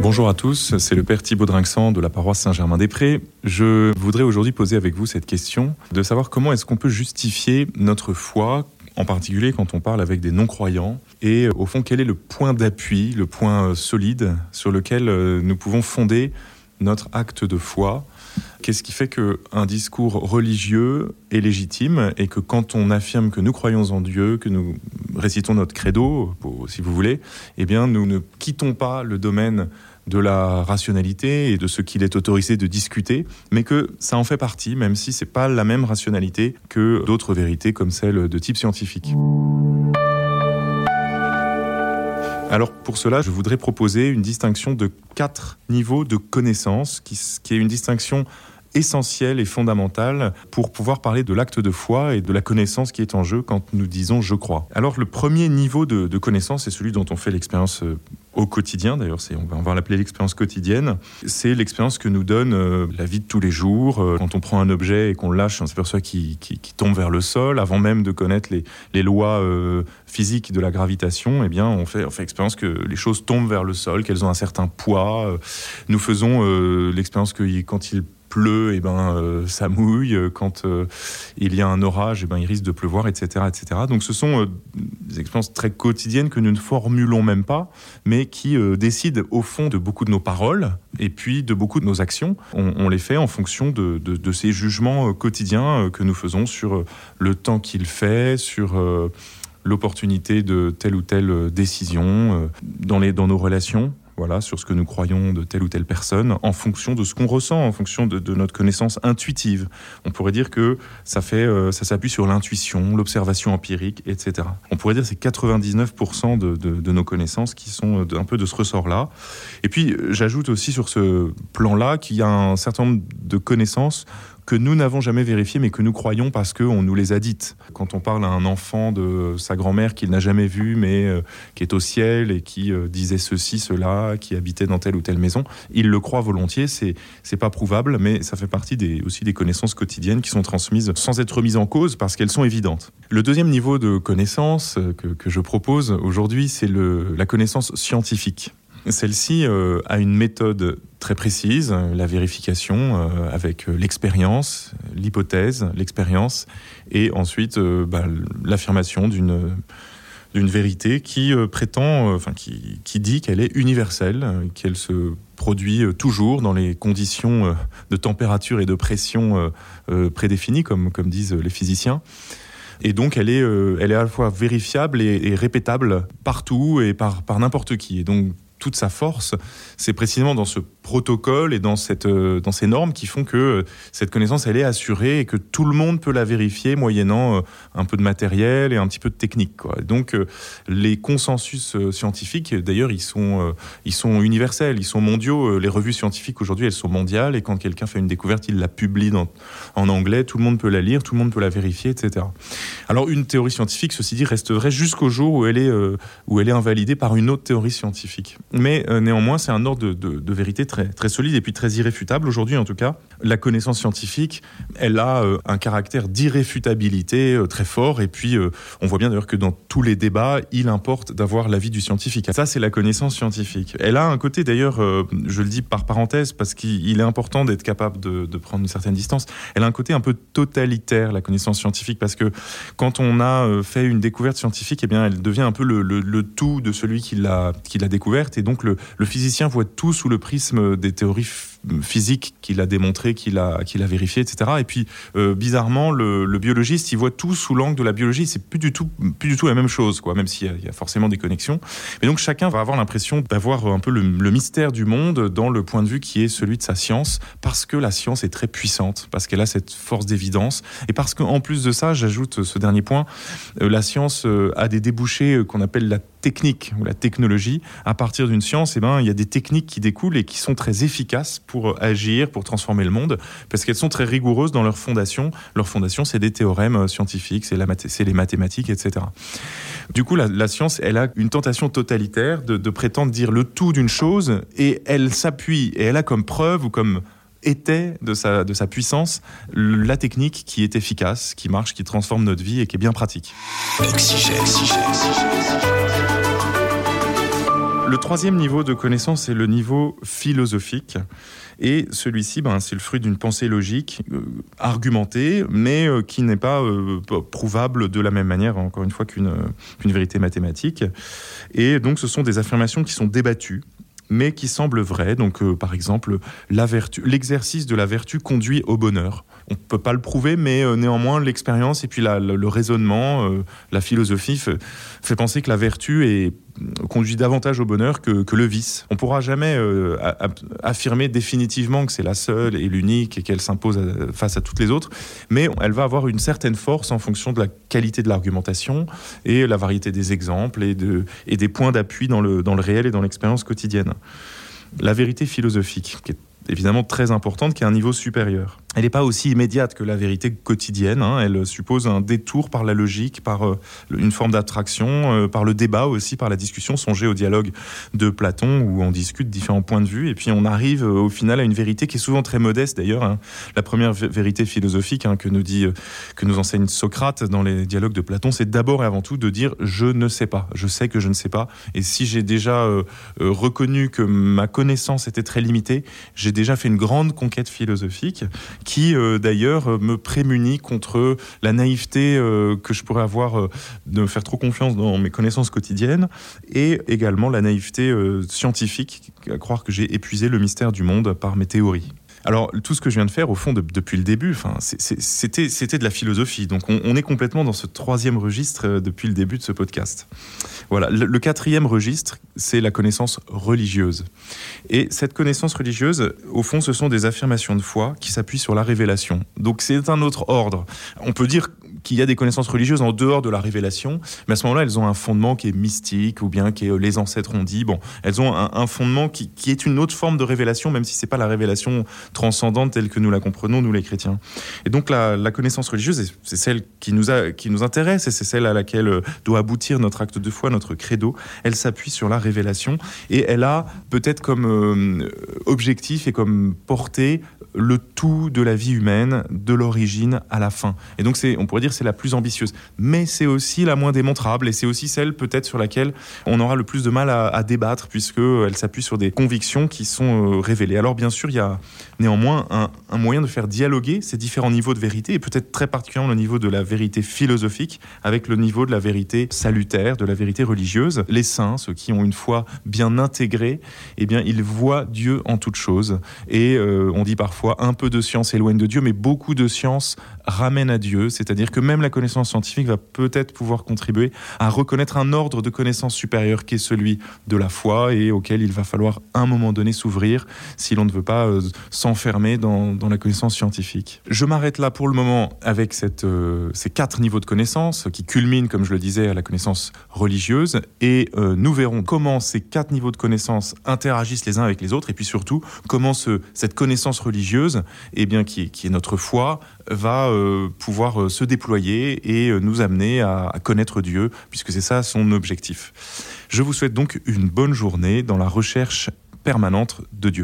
Bonjour à tous, c'est le Père Thibaut Drinxan de la paroisse Saint-Germain-des-Prés. Je voudrais aujourd'hui poser avec vous cette question de savoir comment est-ce qu'on peut justifier notre foi, en particulier quand on parle avec des non-croyants, et au fond quel est le point d'appui, le point solide sur lequel euh, nous pouvons fonder notre acte de foi? Qu'est-ce qui fait qu'un discours religieux est légitime et que quand on affirme que nous croyons en Dieu, que nous récitons notre credo, si vous voulez, eh bien nous ne quittons pas le domaine de la rationalité et de ce qu'il est autorisé de discuter, mais que ça en fait partie, même si c'est pas la même rationalité que d'autres vérités comme celle de type scientifique. Alors pour cela, je voudrais proposer une distinction de quatre niveaux de connaissance, qui, qui est une distinction essentielle et fondamentale pour pouvoir parler de l'acte de foi et de la connaissance qui est en jeu quand nous disons je crois. Alors le premier niveau de, connaissance est celui dont on fait l'expérience euh, au quotidien, d'ailleurs on va, va l'appeler l'expérience quotidienne, c'est l'expérience que nous donne euh, la vie de tous les jours. Euh, quand on prend un objet et qu'on lâche, on s'aperçoit qu'il tombe vers le sol, avant même de connaître les, lois physiques de la gravitation, eh bien on fait, on fait expérience que les choses tombent vers le sol, qu'elles ont un certain poids. Nous faisons l'expérience que quand il pleut, et eh ben euh, ça mouille. Quand euh, il y a un orage, et eh ben il risque de pleuvoir, etc., etc. Donc ce sont euh, des expériences très quotidiennes que nous ne formulons même pas, mais qui décident au fond de beaucoup de nos paroles et puis de beaucoup de nos actions. On, les fait en fonction de, de, ces jugements quotidiens que nous faisons sur le temps qu'il fait, sur l'opportunité de telle ou telle décision dans, les, dans nos relations voilà, sur ce que nous croyons de telle ou telle personne, en fonction de ce qu'on ressent, en fonction de, notre connaissance intuitive. On pourrait dire que ça, fait, euh, ça s'appuie sur l'intuition, l'observation empirique, etc. On pourrait dire que c'est 99% de, nos connaissances qui sont un peu de ce ressort-là. Et puis, j'ajoute aussi sur ce plan-là qu'il y a un certain nombre de connaissances que nous n'avons jamais vérifié, mais que nous croyons parce qu'on nous les a dites. Quand on parle à un enfant de sa grand-mère qu'il n'a jamais vue, mais euh, qui est au ciel et qui euh, disait ceci, cela, qui habitait dans telle ou telle maison, il le croit volontiers. C'est c'est pas prouvable, mais ça fait partie des, aussi des connaissances quotidiennes qui sont transmises sans être mises en cause parce qu'elles sont évidentes. Le deuxième niveau de connaissance euh, que, que je propose aujourd'hui, c'est la connaissance scientifique. Celle-ci euh, a une méthode très précise, la vérification euh, avec euh, l'expérience, l'hypothèse, l'expérience, et ensuite euh, bah, l'affirmation d'une d'une vérité qui euh, prétend, euh, enfin qui, qui dit qu'elle est universelle, euh, qu'elle se produit euh, toujours dans les conditions euh, de température et de pression euh, euh, prédéfinies, comme, comme disent les physiciens. Et donc, elle est, euh, elle est à la fois vérifiable et, et répétable partout et par, par n'importe qui. Et donc, toute sa force, c'est précisément dans ce protocole et dans, cette, euh, dans ces normes qui font que euh, cette connaissance, elle est assurée et que tout le monde peut la vérifier moyennant euh, un peu de matériel et un petit peu de technique. Donc, les consensus scientifiques, d'ailleurs, ils, sont, ils sont universels, ils sont mondiaux. Les revues scientifiques, aujourd'hui, elles sont mondiales et quand quelqu'un fait une découverte, il la publie en anglais, tout le monde peut la lire, tout le monde peut la vérifier, etc. Alors, une théorie scientifique, ceci dit, reste vraie jusqu'au jour où elle, est, où elle est invalidée par une autre théorie scientifique mais euh, néanmoins c'est un ordre de, vérité très, solide et puis très irréfutable aujourd'hui en tout cas. La connaissance scientifique elle a euh, un caractère d'irréfutabilité euh, très fort et puis on voit bien d'ailleurs que dans tous les débats il importe d'avoir l'avis du scientifique. Ça c'est la connaissance scientifique. Elle a un côté d'ailleurs je le dis par parenthèse parce qu'il est important d'être capable de, prendre une certaine distance. Elle a un côté un peu totalitaire la connaissance scientifique parce que quand on a fait une découverte scientifique eh bien elle devient un peu le, tout de celui qui l'a découverte donc le, physicien voit tout sous le prisme des théories physiques qu'il a démontré qu'il a a vérifié etc et puis euh, bizarrement le, biologiste il voit tout sous l'angle de la biologie. C'est plus du tout plus du tout la même chose quoi même s'il y, y a forcément des connexions. Mais donc chacun va avoir l'impression d'avoir un peu le, mystère du monde dans le point de vue qui est celui de sa science parce que la science est très puissante parce qu'elle a cette force d'évidence. Et parce qu'en plus de ça j'ajoute ce dernier point euh, la science euh, a des débouchés qu'on appelle la technique ou la technologie à partir d'une science eh ben il y a des techniques qui découlent et qui sont très efficaces pour agir pour transformer le monde parce qu'elles sont très rigoureuses dans leur fondation. Leur fondation c'est des théorèmes euh, scientifiques c'est les mathématiques etc du coup la, science elle a une tentation totalitaire de prétendre dire le tout d'une chose et elle s'appuie et elle a comme preuve ou comme était de sa, de sa puissance la technique qui est efficace qui marche qui transforme notre vie et qui est bien pratique. Le troisième niveau de connaissance est le niveau philosophique. Et celui-ci, ben, c'est le fruit d'une pensée logique, euh, argumentée, mais euh, qui n'est pas euh, prouvable de la même manière, encore une fois, qu'une qu'une vérité mathématique. Et donc, ce sont des affirmations qui sont débattues mais qui semblent vraies. Donc, euh, par exemple, l'exercice de la vertu conduit au bonheur. On ne peut pas le prouver, mais euh, néanmoins, l'expérience et puis le, raisonnement, euh, la philosophie fait penser que la vertu est conduit davantage au bonheur que, que le vice. On pourra jamais euh, affirmer définitivement que c'est la seule et l'unique et qu'elle s'impose face à toutes les autres, mais elle va avoir une certaine force en fonction de la qualité de l'argumentation et la variété des exemples et, de, et des points d'appui dans le, dans le réel et dans l'expérience quotidienne. La vérité philosophique, qui est évidemment très importante, qui est un niveau supérieur. Elle n'est pas aussi immédiate que la vérité quotidienne. Hein. Elle suppose un détour par la logique, par euh, une forme d'attraction, euh, par le débat aussi, par la discussion. Songez au dialogue de Platon où on discute différents points de vue et puis on arrive euh, au final à une vérité qui est souvent très modeste d'ailleurs. Hein. La première vérité philosophique hein, que nous dit, que nous enseigne Socrate dans les dialogues de Platon, c'est d'abord et avant tout de dire je ne sais pas. Je sais que je ne sais pas. Et si j'ai déjà reconnu que ma connaissance était très limitée, j'ai déjà fait une grande conquête philosophique qui euh, d'ailleurs euh, me prémunit contre la naïveté euh, que je pourrais avoir euh, de me faire trop confiance dans mes connaissances quotidiennes et également la naïveté euh, scientifique à croire que j'ai épuisé le mystère du monde par mes théories. Alors tout ce que je viens de faire au fond de, depuis le début, c'était de la philosophie. Donc on, est complètement dans ce troisième registre euh, depuis le début de ce podcast. Voilà. Le quatrième registre, c'est la connaissance religieuse. Et cette connaissance religieuse, au fond, ce sont des affirmations de foi qui s'appuient sur la révélation. Donc c'est un autre ordre. On peut dire qu'il y a des connaissances religieuses en dehors de la révélation, mais à ce moment-là, elles ont un fondement qui est mystique ou bien qui est euh, les ancêtres ont dit. Bon, elles ont un, fondement qui, est une autre forme de révélation, même si c'est pas la révélation transcendante telle que nous la comprenons nous les chrétiens. Et donc la, la connaissance religieuse, c'est celle qui nous a, qui nous intéresse et c'est celle à laquelle euh, doit aboutir notre acte de foi, notre credo. Elle s'appuie sur la révélation et elle a peut-être comme euh, objectif et comme portée le tout de la vie humaine, de l'origine à la fin. Et donc, on pourrait dire, c'est la plus ambitieuse. Mais c'est aussi la moins démontrable et c'est aussi celle peut-être sur laquelle on aura le plus de mal à, à débattre puisqu'elle s'appuie sur des convictions qui sont euh, révélées. Alors, bien sûr, il y a néanmoins un, moyen de faire dialoguer ces différents niveaux de vérité et peut-être très particulièrement le niveau de la vérité philosophique avec le niveau de la vérité salutaire, de la vérité religieuse. Les saints, ceux qui ont une foi bien intégrée, eh bien, ils voient Dieu en toute chose. Et euh, on dit parfois un peu de science éloigne de Dieu, mais beaucoup de science ramène à Dieu. C'est-à-dire que même la connaissance scientifique va peut-être pouvoir contribuer à reconnaître un ordre de connaissance supérieur qui est celui de la foi et auquel il va falloir à un moment donné s'ouvrir si l'on ne veut pas euh, s'enfermer dans, la connaissance scientifique. Je m'arrête là pour le moment avec euh, ces quatre niveaux de connaissance qui culminent, comme je le disais, à la connaissance religieuse et euh, nous verrons comment ces quatre niveaux de connaissance interagissent les uns avec les autres et puis surtout comment ce, cette connaissance religieuse eh bien, qui, est notre foi va euh, pouvoir euh, se déployer et euh, nous amener à connaître Dieu puisque c'est ça son objectif. Je vous souhaite donc une bonne journée dans la recherche permanente de Dieu.